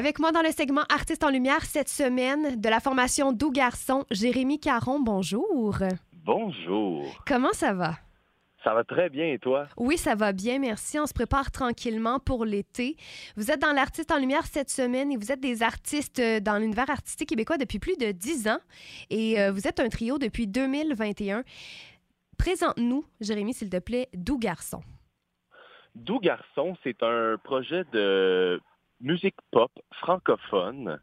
Avec moi dans le segment Artistes en lumière cette semaine de la formation Doux Garçon, Jérémy Caron, bonjour. Bonjour. Comment ça va? Ça va très bien et toi? Oui, ça va bien, merci. On se prépare tranquillement pour l'été. Vous êtes dans l'Artiste en lumière cette semaine et vous êtes des artistes euh, dans l'univers artistique québécois depuis plus de dix ans et euh, vous êtes un trio depuis 2021. Présente-nous, Jérémy, s'il te plaît, Doux Garçon. Doux Garçon, c'est un projet de musique pop francophone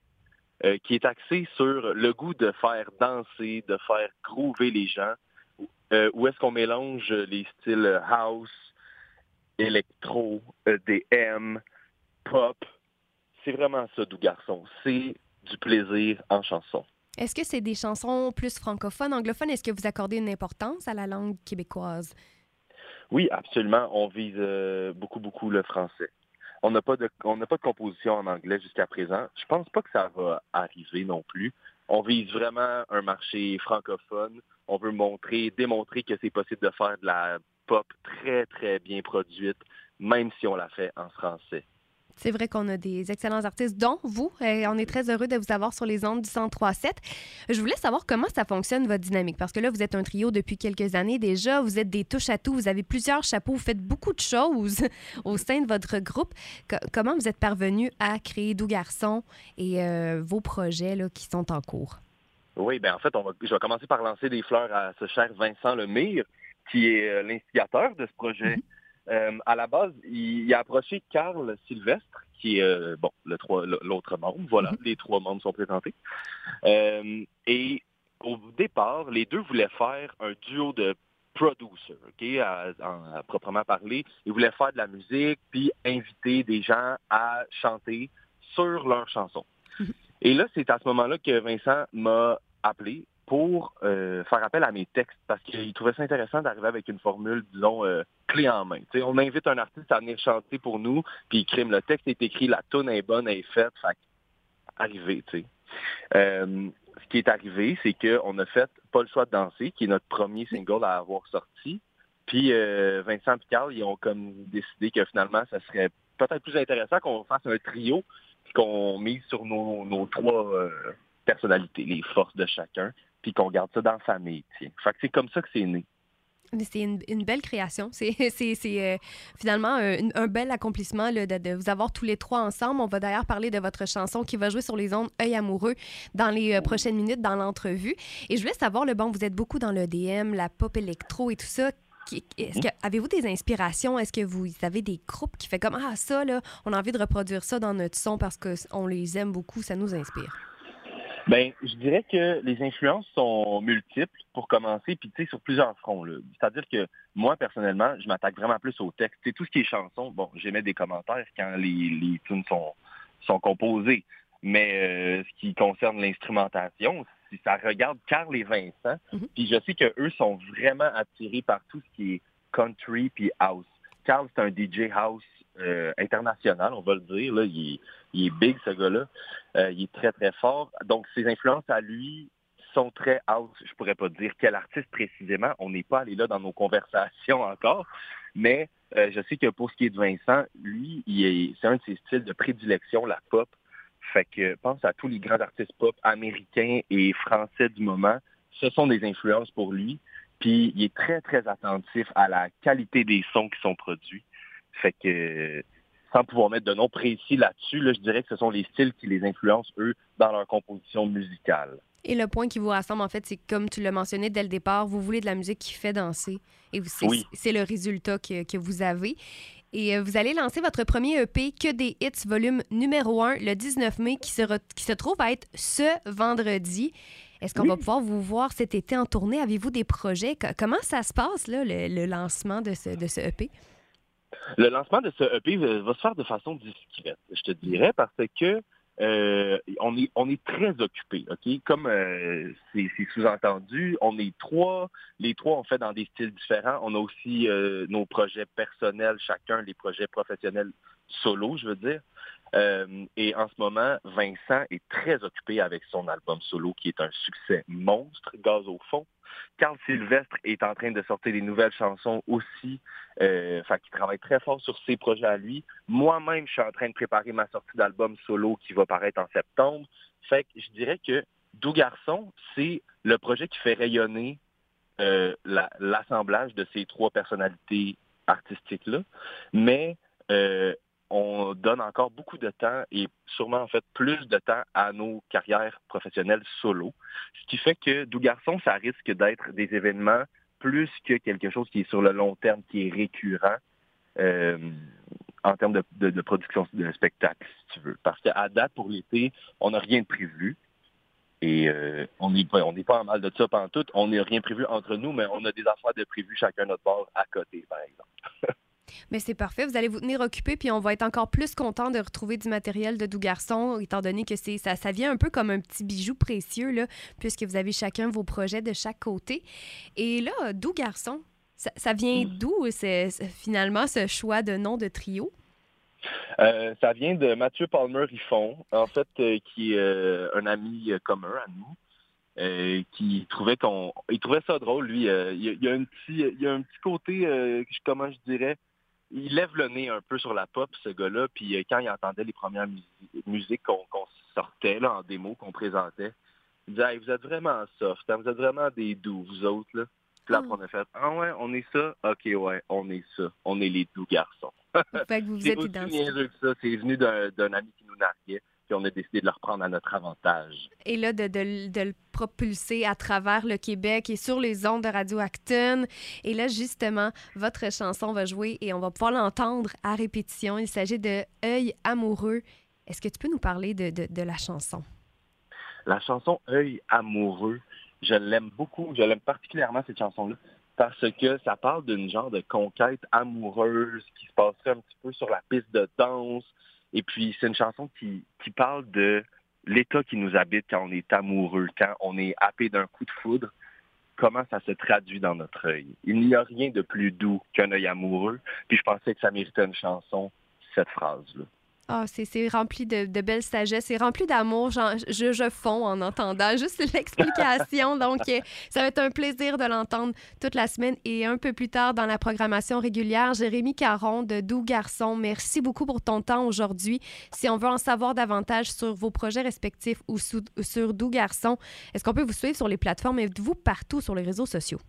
euh, qui est axé sur le goût de faire danser, de faire groover les gens, euh, où est-ce qu'on mélange les styles house, électro, EDM, pop? C'est vraiment ça, Doux Garçon. C'est du plaisir en chanson. Est-ce que c'est des chansons plus francophones, anglophones? Est-ce que vous accordez une importance à la langue québécoise? Oui, absolument. On vise euh, beaucoup, beaucoup le français. On n'a pas de on n'a pas de composition en anglais jusqu'à présent. Je pense pas que ça va arriver non plus. On vise vraiment un marché francophone. On veut montrer, démontrer que c'est possible de faire de la pop très, très bien produite, même si on la fait en français. C'est vrai qu'on a des excellents artistes, dont vous. Et on est très heureux de vous avoir sur les ondes du 103.7. Je voulais savoir comment ça fonctionne, votre dynamique, parce que là, vous êtes un trio depuis quelques années déjà. Vous êtes des touches à tout. Vous avez plusieurs chapeaux. Vous faites beaucoup de choses au sein de votre groupe. Co- comment vous êtes parvenu à créer Doux Garçon et euh, vos projets là, qui sont en cours? Oui, ben en fait, on va, je vais commencer par lancer des fleurs à ce cher Vincent Lemire, qui est euh, l'instigateur de ce projet. Euh, à la base, il, il a approché Carl Sylvestre, qui est euh, bon le trois- l'autre membre. Voilà, les trois membres sont présentés. Euh, et au départ, les deux voulaient faire un duo de producer, ok, à, en- à proprement parler. Ils voulaient faire de la musique, puis inviter des gens à chanter sur leurs chansons. Et là, c'est à ce moment-là que Vincent m'a appelé pour euh, faire appel à mes textes parce qu'il trouvait ça intéressant d'arriver avec une formule, disons, euh, clé en main. On invite un artiste à venir chanter pour nous, puis il crime, le texte est écrit, la tune est bonne, elle est faite, fait arrivé, tu sais. Euh, ce qui est arrivé, c'est qu'on a fait Pas le choix de danser, qui est notre premier single à avoir sorti. Puis Vincent et Carl, ils ont comme décidé que finalement, ça serait peut-être plus intéressant qu'on fasse un trio, qu'on mise sur nos, trois personnalités, les forces de chacun, qu'on garde ça dans la famille. Tiens. Fait que c'est comme ça que c'est né. C'est une, belle création. C'est euh, finalement un, bel accomplissement de, vous avoir tous les trois ensemble. On va d'ailleurs parler de votre chanson qui va jouer sur les ondes Œil amoureux dans les euh, prochaines minutes dans l'entrevue. Et je voulais savoir, le bon, vous êtes beaucoup dans le DM, la pop électro et tout ça. Avez-vous des inspirations? Est-ce que vous avez des groupes qui fait comme Ah, ça, là, on a envie de reproduire ça dans notre son parce qu'on les aime beaucoup, ça nous inspire? Ben, je dirais que les influences sont multiples pour commencer, puis tu sais, sur plusieurs fronts. C'est-à-dire que moi, personnellement, je m'attaque vraiment plus au texte. Sais, tout ce qui est chanson, bon, j'émets des commentaires quand les, les tunes sont, sont composées. Mais euh, ce qui concerne l'instrumentation, si ça regarde Carl et Vincent, Mhm. puis je sais qu'eux sont vraiment attirés par tout ce qui est country puis house. Carl, c'est un DJ house euh, international, on va le dire. Là. Il, est, il est big, ce gars-là. Euh, il est très, très fort. Donc, ses influences à lui sont très house. Je pourrais pas dire quel artiste précisément. On n'est pas allé là dans nos conversations encore. Mais euh, je sais que pour ce qui est de Vincent, lui, c'est un de ses styles de prédilection, la pop. Fait que pense à tous les grands artistes pop américains et français du moment. Ce sont des influences pour lui. Puis il est très, très attentif à la qualité des sons qui sont produits. Fait que sans pouvoir mettre de nom précis là-dessus, là, je dirais que ce sont les styles qui les influencent, eux, dans leur composition musicale. Et le point qui vous rassemble, en fait, c'est comme tu l'as mentionné dès le départ, vous voulez de la musique qui fait danser. Et c'est Oui. c'est le résultat que, que vous avez. Et euh, vous allez lancer votre premier EP, Que des hits, volume numéro 1, le 19 mai, qui se, re- qui se trouve à être ce vendredi. Est-ce qu'on Oui. va pouvoir vous voir cet été en tournée? Avez-vous des projets? Co- Comment ça se passe, là, le, le lancement de ce, de ce EP? Le lancement de ce EP va se faire de façon discrète, je te dirais, parce que euh, on est très occupé. Comme euh, c'est sous-entendu, on est trois. Les trois on fait dans des styles différents. On a aussi euh, nos projets personnels, chacun les projets professionnels solo, je veux dire. et en ce moment, Vincent est très occupé avec son album solo qui est un succès monstre, Gaz au fond. Carl Sylvestre est en train de sortir des nouvelles chansons aussi, euh, qui travaille très fort sur ses projets à lui. Moi-même, je suis en train de préparer ma sortie d'album solo qui va paraître en septembre. Fait que je dirais que Doux Garçon, c'est le projet qui fait rayonner euh, l'assemblage de ces trois personnalités artistiques-là. Mais euh, on donne encore beaucoup de temps et sûrement en fait plus de temps à nos carrières professionnelles solo. Ce qui fait que Doux Garçon, ça risque d'être des événements plus que quelque chose qui est sur le long terme, qui est récurrent euh, en termes de, production de spectacle, si tu veux. Parce qu'à date, pour l'été, on n'a rien de prévu. Et euh, on n'est pas, on pas en mal de ça pendant tout. On n'a rien prévu entre nous, mais on a des affaires de prévu chacun notre bord à côté, par exemple. Mais c'est parfait. Vous allez vous tenir occupé, puis on va être encore plus content de retrouver du matériel de Doux Garçon, étant donné que c'est ça, ça vient un peu comme un petit bijou précieux, là, puisque vous avez chacun vos projets de chaque côté. Et là, Doux Garçon, ça, vient mm. d'où finalement ce choix de nom de trio? Euh, ça vient de Mathieu Palmer Riffon, en fait, euh, qui est euh, un ami commun à nous. qui trouvait qu'on il trouvait ça drôle lui il, y a, un petit il y a un petit côté comment je dirais il lève le nez un peu sur la pop, ce gars-là, puis euh, quand il entendait les premières musiques qu'on sortait là, en démo, qu'on présentait, il disait Vous êtes vraiment soft, hein, vous êtes vraiment des doux, vous autres. Là. Puis là, on a fait Ah ouais, on est ça? Ok, ouais, on est ça. On est les doux garçons. Fait que vous êtes identifiés. C'est venu d'un ami qui nous narguait puis on a décidé de le reprendre à notre avantage. Et là, de, le propulser à travers le Québec et sur les ondes de Radio Acton. Et là, justement, votre chanson va jouer et on va pouvoir l'entendre à répétition. Il s'agit de Œil amoureux. Est-ce que tu peux nous parler de, de la chanson? La chanson Œil amoureux, je l'aime beaucoup. Je l'aime particulièrement, cette chanson-là parce que ça parle d'une genre de conquête amoureuse qui se passerait un petit peu sur la piste de danse, et puis, c'est une chanson qui, qui parle de l'état qui nous habite quand on est amoureux, quand on est happé d'un coup de foudre, comment ça se traduit dans notre œil? Il n'y a rien de plus doux qu'un œil amoureux. Puis je pensais que ça méritait une chanson, cette phrase-là. Ah, c'est rempli de, de, belle sagesse, c'est rempli d'amour. Je, je fonds en entendant juste l'explication. Donc, euh, ça va être un plaisir de l'entendre toute la semaine. Et un peu plus tard dans la programmation régulière, Jérémy Caron de Doux Garçon, merci beaucoup pour ton temps aujourd'hui. Si on veut en savoir davantage sur vos projets respectifs ou sur Doux Garçon, est-ce qu'on peut vous suivre sur les plateformes? Êtes-vous partout sur les réseaux sociaux?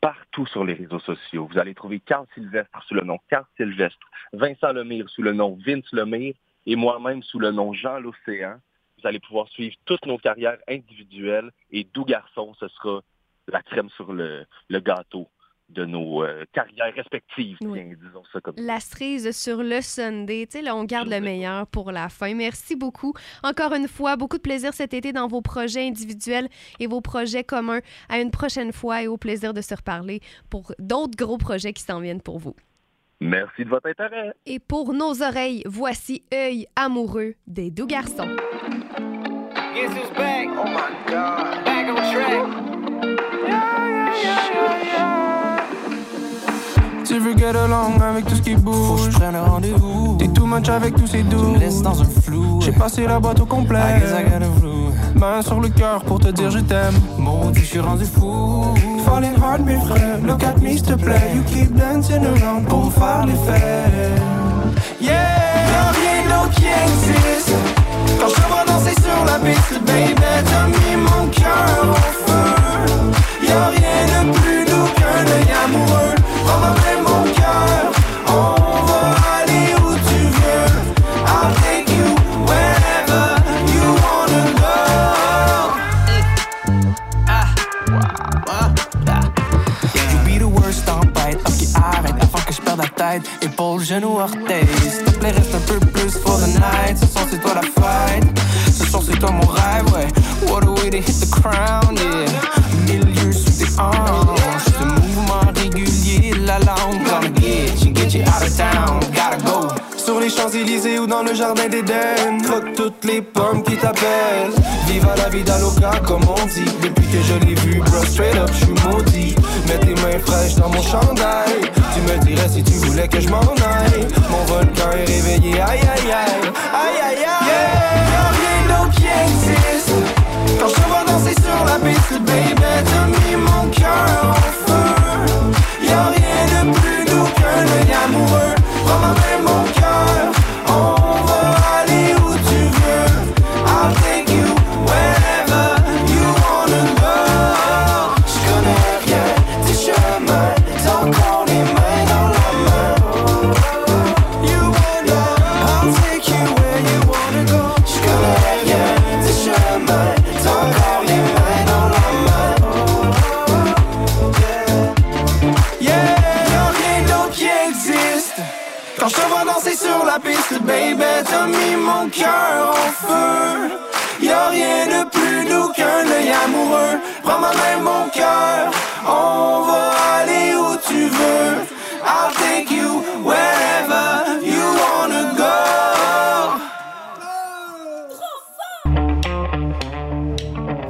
Partout sur les réseaux sociaux. Vous allez trouver Carl Sylvestre sous le nom Carl Sylvestre, Vincent Lemire sous le nom Vince Lemire et moi-même sous le nom Jean L'Océan. Vous allez pouvoir suivre toutes nos carrières individuelles et Doux Garçon, ce sera la crème sur le gâteau de nos euh, carrières respectives, disons ça comme La cerise sur le Sunday, tu sais, là, on garde le meilleur pour la fin. Merci beaucoup. Encore une fois, beaucoup de plaisir cet été dans vos projets individuels et vos projets communs. À une prochaine fois et au plaisir de se reparler pour d'autres gros projets qui s'en viennent pour vous. Merci de votre intérêt. Et pour nos oreilles, voici œil amoureux des doux garçons. Oh my God. Back on Tu veux get along avec tout ce qui bouge. Faut que je prenne rendez-vous. T'es too much avec tous ces doux. laisse dans un flou. J'ai passé la boîte au complet. Main sur le cœur pour te dire je t'aime. Maudit, je suis rendu fou. Falling hard, mes frères. Look at me, s'il te plaît. You keep dancing around pour faire les faits. Yeah! Y'a rien d'autre qui existe. Quand je te vois danser sur la piste, baby, t'as mis mon cœur en feu. Y'a rien de plus doux qu'un œil amoureux. Ce soir, c'est toi mon rêve, ouais. What a way to hit the crown, yeah. Mille sous tes hanches. Ce mouvement régulier, la langue. Gonna get you, get you out of town. Gotta go. Sur les Champs-Élysées ou dans le jardin d'Éden, croque toutes les pommes qui t'appellent. Viva la vida loca, comme on dit. Depuis que je l'ai vu, bro, straight up, je suis maudit. Mets tes mains fraîches dans mon chandail. Tu me dirais si tu voulais que je m'en Baby, t'as mis mon cœur en feu. Y'a rien de plus doux qu'un œil amoureux. Prends ma main, mon cœur, on va aller où tu veux.